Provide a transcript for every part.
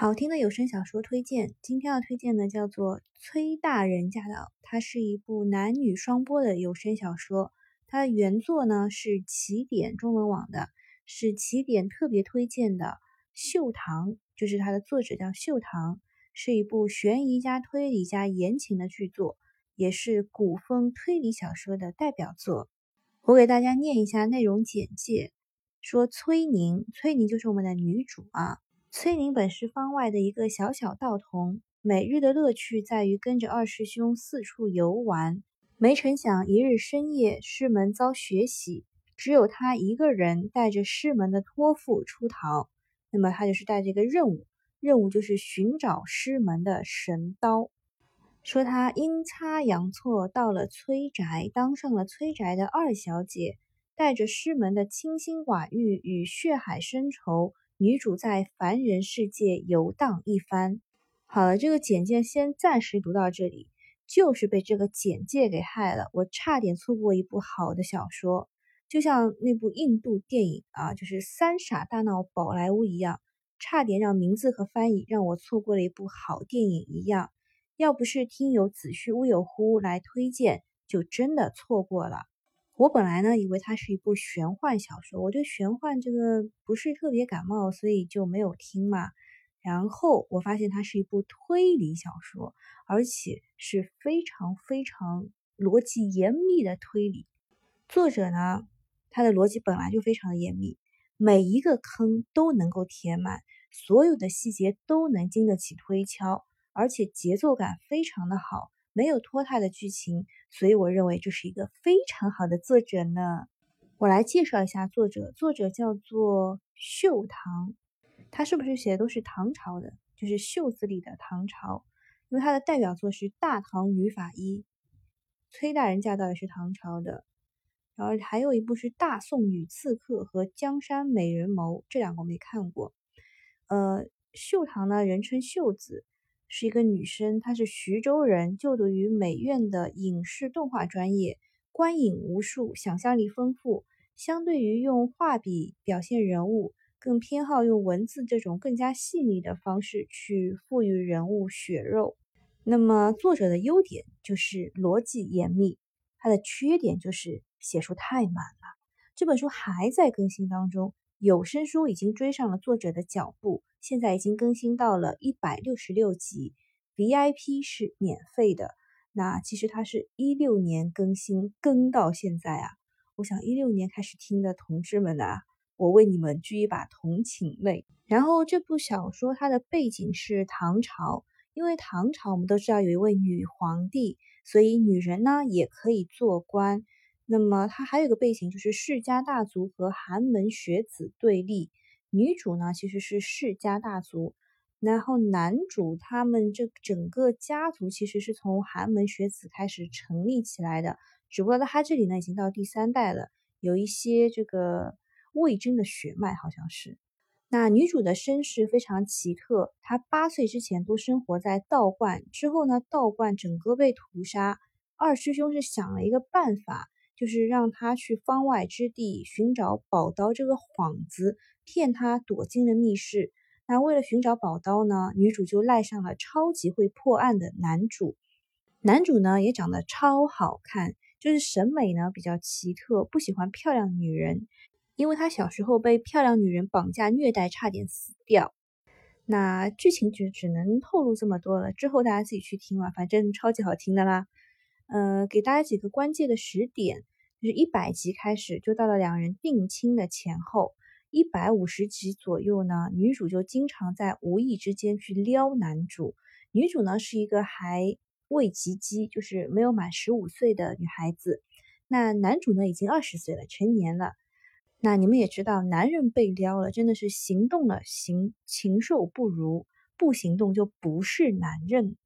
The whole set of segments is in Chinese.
好听的有声小说推荐，今天要推荐的叫做《崔大人驾到》，它是一部男女双播的有声小说。它的原作呢是起点中文网的，是起点特别推荐的《秀堂》，就是它的作者叫秀堂，是一部悬疑加推理加言情的剧作，也是古风推理小说的代表作。我给大家念一下内容简介：说崔宁，崔宁就是我们的女主啊。崔宁本是方外的一个小小道童，每日的乐趣在于跟着二师兄四处游玩。没成想，一日深夜，师门遭血洗，只有他一个人带着师门的托付出逃。那么他就是带着一个任务，任务就是寻找师门的神刀。说他阴差阳错到了崔宅，当上了崔宅的二小姐，带着师门的清心寡欲与血海深仇。女主在凡人世界游荡一番。好了，这个简介先暂时读到这里。就是被这个简介给害了，我差点错过一部好的小说，就像那部印度电影啊，就是《三傻大闹宝莱坞》一样，差点让名字和翻译让我错过了一部好电影一样。要不是听友子虚乌有乎来推荐，就真的错过了。我本来呢以为它是一部玄幻小说，我对玄幻这个不是特别感冒，所以就没有听嘛。然后我发现它是一部推理小说，而且是非常非常逻辑严密的推理。作者呢，他的逻辑本来就非常的严密，每一个坑都能够填满，所有的细节都能经得起推敲，而且节奏感非常的好。没有拖沓的剧情，所以我认为这是一个非常好的作者呢。我来介绍一下作者，作者叫做秀堂，他是不是写的都是唐朝的？就是袖子里的唐朝，因为他的代表作是《大唐女法医》，崔大人驾到也是唐朝的，然后还有一部是《大宋女刺客》和《江山美人谋》，这两个我没看过。呃，秀堂呢，人称秀子。是一个女生，她是徐州人，就读于美院的影视动画专业，观影无数，想象力丰富。相对于用画笔表现人物，更偏好用文字这种更加细腻的方式去赋予人物血肉。那么作者的优点就是逻辑严密，他的缺点就是写书太慢了。这本书还在更新当中，有声书已经追上了作者的脚步。现在已经更新到了一百六十六集，VIP 是免费的。那其实它是一六年更新，更到现在啊。我想一六年开始听的同志们啊，我为你们鞠一把同情泪。然后这部小说它的背景是唐朝，因为唐朝我们都知道有一位女皇帝，所以女人呢也可以做官。那么它还有一个背景就是世家大族和寒门学子对立。女主呢其实是世家大族，然后男主他们这整个家族其实是从寒门学子开始成立起来的，只不过到他这里呢已经到第三代了，有一些这个魏征的血脉好像是。那女主的身世非常奇特，她八岁之前都生活在道观，之后呢道观整个被屠杀，二师兄是想了一个办法。就是让他去方外之地寻找宝刀这个幌子，骗他躲进了密室。那为了寻找宝刀呢，女主就赖上了超级会破案的男主。男主呢也长得超好看，就是审美呢比较奇特，不喜欢漂亮女人，因为他小时候被漂亮女人绑架虐待，差点死掉。那剧情就只能透露这么多了，之后大家自己去听吧，反正超级好听的啦。呃，给大家几个关键的时点，就是一百集开始就到了两人定亲的前后，一百五十集左右呢，女主就经常在无意之间去撩男主。女主呢是一个还未及笄，就是没有满十五岁的女孩子，那男主呢已经二十岁了，成年了。那你们也知道，男人被撩了，真的是行动了行禽兽不如，不行动就不是男人。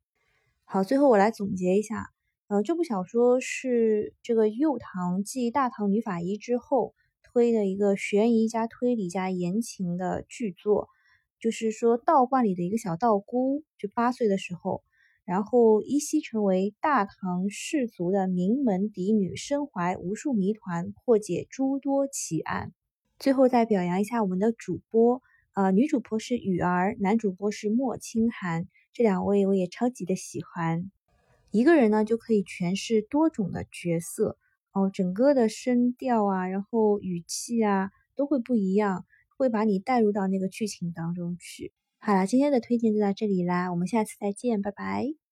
好，最后我来总结一下。呃，这部小说是这个幼堂继《大唐女法医》之后推的一个悬疑加推理加言情的剧作。就是说，道观里的一个小道姑，就八岁的时候，然后依稀成为大唐氏族的名门嫡女，身怀无数谜团，破解诸多奇案。最后再表扬一下我们的主播，呃，女主播是雨儿，男主播是莫清寒，这两位我也超级的喜欢。一个人呢就可以诠释多种的角色哦，整个的声调啊，然后语气啊都会不一样，会把你带入到那个剧情当中去。好了，今天的推荐就到这里啦，我们下次再见，拜拜。